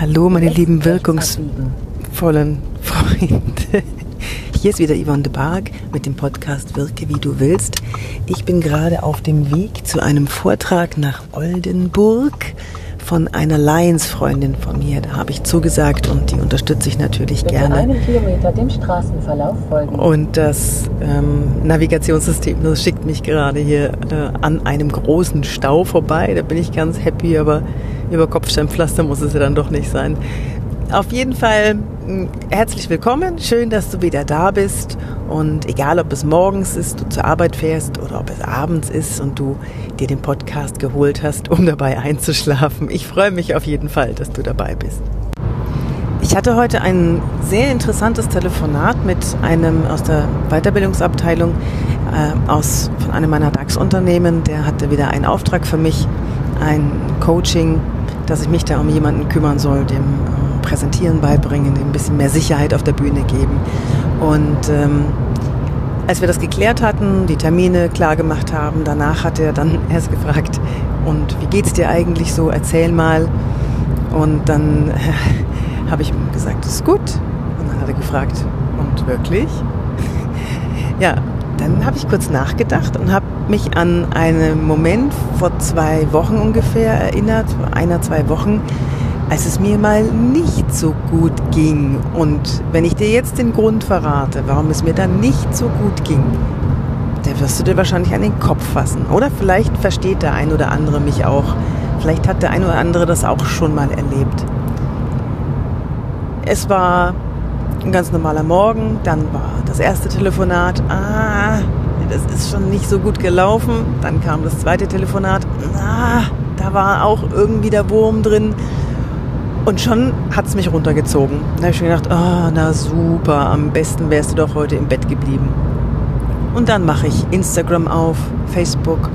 Hallo, meine lieben wirkungsvollen Freunde. Hier ist wieder Yvonne de Barg mit dem Podcast Wirke wie du willst. Ich bin gerade auf dem Weg zu einem Vortrag nach Oldenburg von einer Lions-Freundin von mir. Da habe ich zugesagt und die unterstütze ich natürlich Bitte gerne. einen Kilometer dem Straßenverlauf folgen. Und das ähm, Navigationssystem, das schickt mich gerade hier äh, an einem großen Stau vorbei. Da bin ich ganz happy, aber über Kopfsteinpflaster muss es ja dann doch nicht sein. Auf jeden Fall herzlich willkommen. Schön, dass du wieder da bist. Und egal, ob es morgens ist, du zur Arbeit fährst oder ob es abends ist und du dir den Podcast geholt hast, um dabei einzuschlafen. Ich freue mich auf jeden Fall, dass du dabei bist. Ich hatte heute ein sehr interessantes Telefonat mit einem aus der Weiterbildungsabteilung äh, aus von einem meiner DAX-Unternehmen. Der hatte wieder einen Auftrag für mich, ein Coaching, dass ich mich da um jemanden kümmern soll, dem äh, Präsentieren beibringen, dem ein bisschen mehr Sicherheit auf der Bühne geben. Und ähm, als wir das geklärt hatten, die Termine klar gemacht haben, danach hat er dann erst gefragt, und wie geht's dir eigentlich so? Erzähl mal. Und dann äh, habe ich ihm gesagt, das ist gut. Und dann hat er gefragt, und wirklich? ja, dann habe ich kurz nachgedacht und habe mich an einen Moment vor zwei Wochen ungefähr erinnert, vor einer, zwei Wochen, als es mir mal nicht so gut ging. Und wenn ich dir jetzt den Grund verrate, warum es mir dann nicht so gut ging, da wirst du dir wahrscheinlich an den Kopf fassen. Oder vielleicht versteht der ein oder andere mich auch. Vielleicht hat der ein oder andere das auch schon mal erlebt. Es war ein ganz normaler Morgen, dann war das erste Telefonat, ah, das ist schon nicht so gut gelaufen. Dann kam das zweite Telefonat, ah, da war auch irgendwie der Wurm drin. Und schon hat es mich runtergezogen. Da habe ich schon gedacht, oh, na super, am besten wärst du doch heute im Bett geblieben. Und dann mache ich Instagram auf, Facebook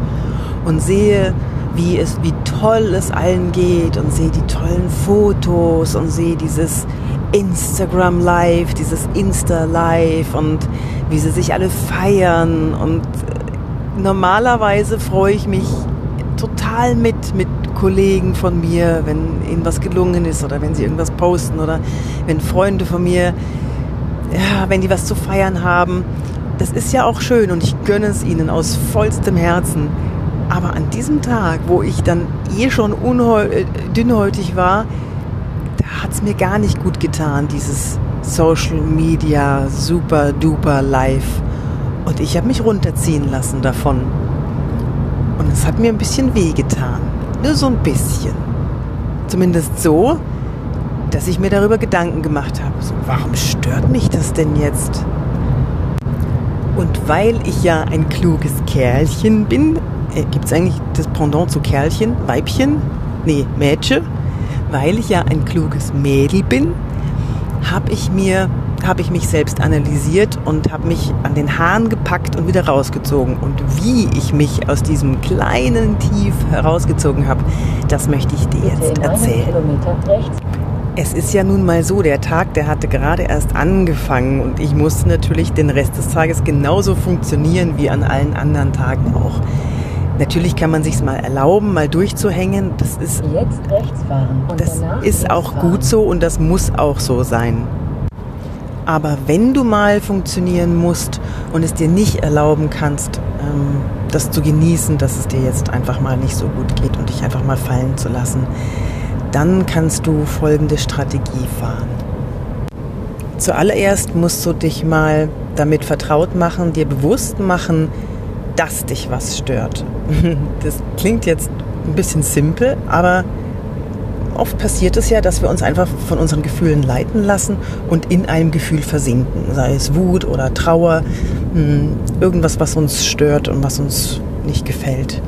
und sehe, wie es, wie toll es allen geht und sehe die tollen Fotos und sehe dieses Instagram Live, dieses Insta Live und wie sie sich alle feiern und normalerweise freue ich mich total mit mit Kollegen von mir, wenn ihnen was gelungen ist oder wenn sie irgendwas posten oder wenn Freunde von mir, ja, wenn die was zu feiern haben. Das ist ja auch schön und ich gönne es ihnen aus vollstem Herzen. Aber an diesem Tag, wo ich dann eh schon äh, dünnhäutig war, hat es mir gar nicht gut getan, dieses Social Media super duper live. Und ich habe mich runterziehen lassen davon. Und es hat mir ein bisschen wehgetan. Nur so ein bisschen. Zumindest so, dass ich mir darüber Gedanken gemacht habe. So, warum stört mich das denn jetzt? Und weil ich ja ein kluges Kerlchen bin, äh, gibt es eigentlich das Pendant zu Kerlchen, Weibchen? Nee, Mädchen. Weil ich ja ein kluges Mädel bin, habe ich mir habe ich mich selbst analysiert und habe mich an den Haaren gepackt und wieder rausgezogen. Und wie ich mich aus diesem kleinen Tief herausgezogen habe, das möchte ich dir jetzt erzählen. Es ist ja nun mal so, der Tag, der hatte gerade erst angefangen und ich musste natürlich den Rest des Tages genauso funktionieren wie an allen anderen Tagen auch. Natürlich kann man sich mal erlauben, mal durchzuhängen. Das ist, Jetzt rechts fahren. Und das ist auch fahren. gut so und das muss auch so sein. Aber wenn du mal funktionieren musst und es dir nicht erlauben kannst, ähm, das zu genießen, dass es dir jetzt einfach mal nicht so gut geht und dich einfach mal fallen zu lassen, dann kannst du folgende Strategie fahren. Zuallererst musst du dich mal damit vertraut machen, dir bewusst machen, dass dich was stört. Das klingt jetzt ein bisschen simpel, aber oft passiert es ja, dass wir uns einfach von unseren Gefühlen leiten lassen und in einem Gefühl versinken. Sei es Wut oder Trauer, mh, irgendwas, was uns stört und was uns nicht gefällt.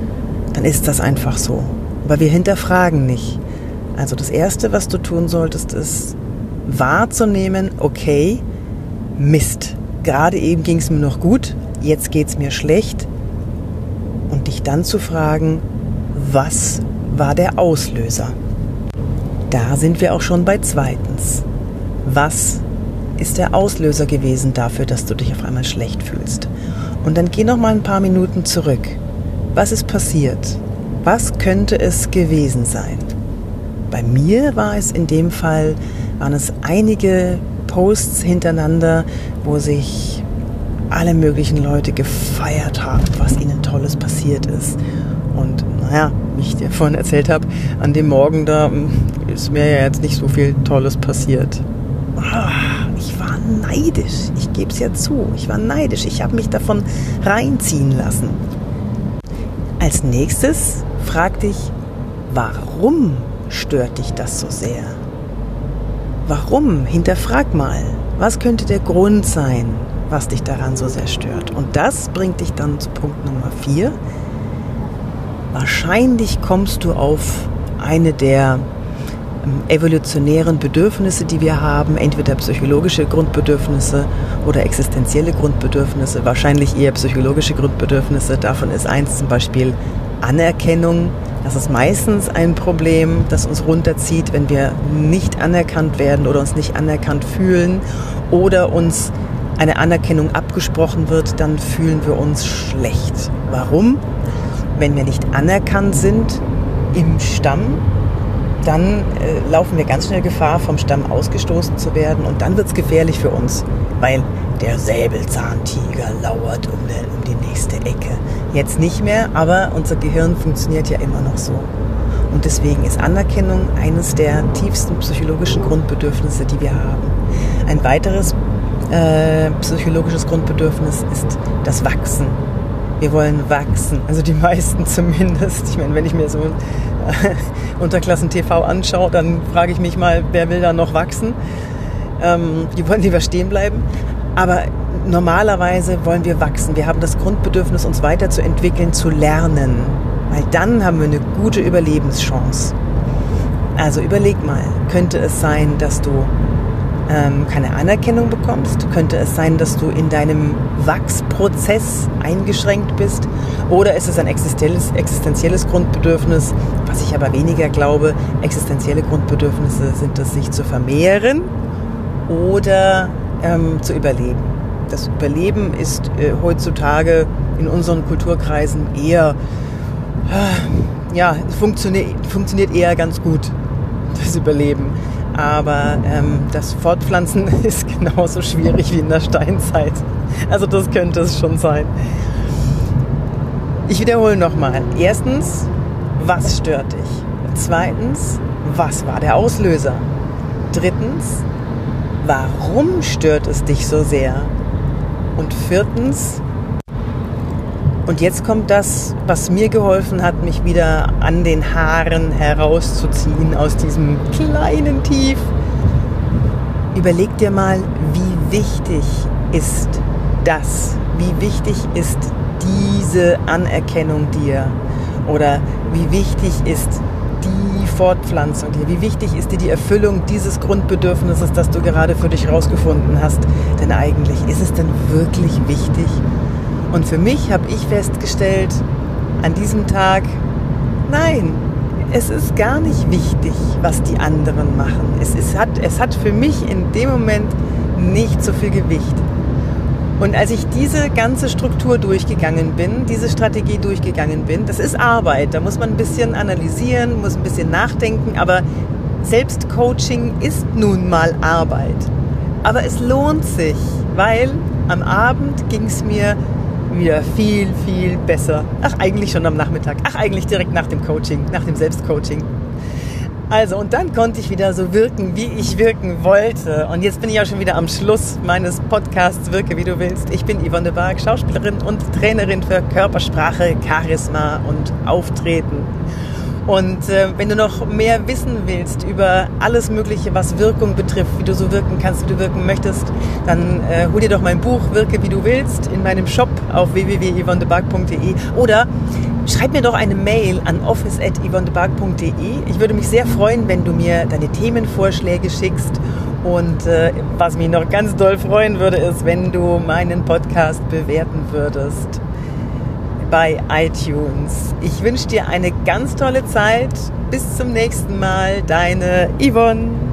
Dann ist das einfach so. Aber wir hinterfragen nicht. Also das Erste, was du tun solltest, ist wahrzunehmen, okay, Mist. Gerade eben ging es mir noch gut, jetzt geht es mir schlecht. Dich dann zu fragen, was war der Auslöser? Da sind wir auch schon bei zweitens. Was ist der Auslöser gewesen dafür, dass du dich auf einmal schlecht fühlst? Und dann geh noch mal ein paar Minuten zurück. Was ist passiert? Was könnte es gewesen sein? bei mir war es in dem Fall, waren es einige Posts hintereinander, wo sich alle möglichen Leute gefeiert haben, was ihnen Tolles passiert ist. Und naja, wie ich dir vorhin erzählt habe, an dem Morgen da hm, ist mir ja jetzt nicht so viel Tolles passiert. Ah, ich war neidisch, ich gebe es ja zu, ich war neidisch, ich habe mich davon reinziehen lassen. Als nächstes frag dich, warum stört dich das so sehr? Warum? Hinterfrag mal. Was könnte der Grund sein, was dich daran so sehr stört? Und das bringt dich dann zu Punkt Nummer vier. Wahrscheinlich kommst du auf eine der ähm, evolutionären Bedürfnisse, die wir haben, entweder psychologische Grundbedürfnisse oder existenzielle Grundbedürfnisse, wahrscheinlich eher psychologische Grundbedürfnisse. Davon ist eins zum Beispiel Anerkennung. Das ist meistens ein Problem, das uns runterzieht, wenn wir nicht anerkannt werden oder uns nicht anerkannt fühlen oder uns eine Anerkennung abgesprochen wird, dann fühlen wir uns schlecht. Warum? Wenn wir nicht anerkannt sind im Stamm, dann äh, laufen wir ganz schnell Gefahr, vom Stamm ausgestoßen zu werden und dann wird es gefährlich für uns, weil der Säbelzahntiger lauert um, der, um die nächste Ecke. Jetzt nicht mehr, aber unser Gehirn funktioniert ja immer noch so. Und deswegen ist Anerkennung eines der tiefsten psychologischen Grundbedürfnisse, die wir haben. Ein weiteres äh, psychologisches Grundbedürfnis ist das Wachsen. Wir wollen wachsen, also die meisten zumindest. Ich meine, wenn ich mir so Unterklassen TV anschaue, dann frage ich mich mal, wer will da noch wachsen? Ähm, die wollen lieber stehen bleiben. Aber normalerweise wollen wir wachsen. Wir haben das Grundbedürfnis, uns weiterzuentwickeln, zu lernen. Weil dann haben wir eine gute Überlebenschance. Also überleg mal, könnte es sein, dass du ähm, keine Anerkennung bekommst? Könnte es sein, dass du in deinem Wachsprozess eingeschränkt bist? Oder ist es ein existenzielles, existenzielles Grundbedürfnis, was ich aber weniger glaube? Existenzielle Grundbedürfnisse sind es, sich zu vermehren oder ähm, zu überleben. Das Überleben ist äh, heutzutage in unseren Kulturkreisen eher, äh, ja, funktioniert, funktioniert eher ganz gut, das Überleben. Aber ähm, das Fortpflanzen ist genauso schwierig wie in der Steinzeit. Also das könnte es schon sein. Ich wiederhole nochmal. Erstens, was stört dich? Zweitens, was war der Auslöser? Drittens, warum stört es dich so sehr? Und viertens, und jetzt kommt das, was mir geholfen hat, mich wieder an den Haaren herauszuziehen aus diesem kleinen Tief. Überleg dir mal, wie wichtig ist das? Wie wichtig ist diese Anerkennung dir? Oder wie wichtig ist die Fortpflanzung dir? Wie wichtig ist dir die Erfüllung dieses Grundbedürfnisses, das du gerade für dich herausgefunden hast? Denn eigentlich ist es denn wirklich wichtig? Und für mich habe ich festgestellt, an diesem Tag, nein, es ist gar nicht wichtig, was die anderen machen. Es, ist, hat, es hat für mich in dem Moment nicht so viel Gewicht. Und als ich diese ganze Struktur durchgegangen bin, diese Strategie durchgegangen bin, das ist Arbeit. Da muss man ein bisschen analysieren, muss ein bisschen nachdenken, aber Selbstcoaching ist nun mal Arbeit. Aber es lohnt sich, weil am Abend ging es mir wieder viel, viel besser. Ach, eigentlich schon am Nachmittag. Ach, eigentlich direkt nach dem Coaching, nach dem Selbstcoaching. Also, und dann konnte ich wieder so wirken, wie ich wirken wollte. Und jetzt bin ich auch schon wieder am Schluss meines Podcasts Wirke, wie du willst. Ich bin Yvonne de Barg, Schauspielerin und Trainerin für Körpersprache, Charisma und Auftreten. Und äh, wenn du noch mehr wissen willst über alles Mögliche, was Wirkung betrifft, wie du so wirken kannst, wie du wirken möchtest, dann äh, hol dir doch mein Buch Wirke wie du willst in meinem Shop auf www.yvonnebark.de oder schreib mir doch eine Mail an office.yvonnebark.de. Ich würde mich sehr freuen, wenn du mir deine Themenvorschläge schickst und äh, was mich noch ganz doll freuen würde, ist, wenn du meinen Podcast bewerten würdest bei iTunes. Ich wünsche dir eine ganz tolle Zeit. Bis zum nächsten Mal. Deine Yvonne.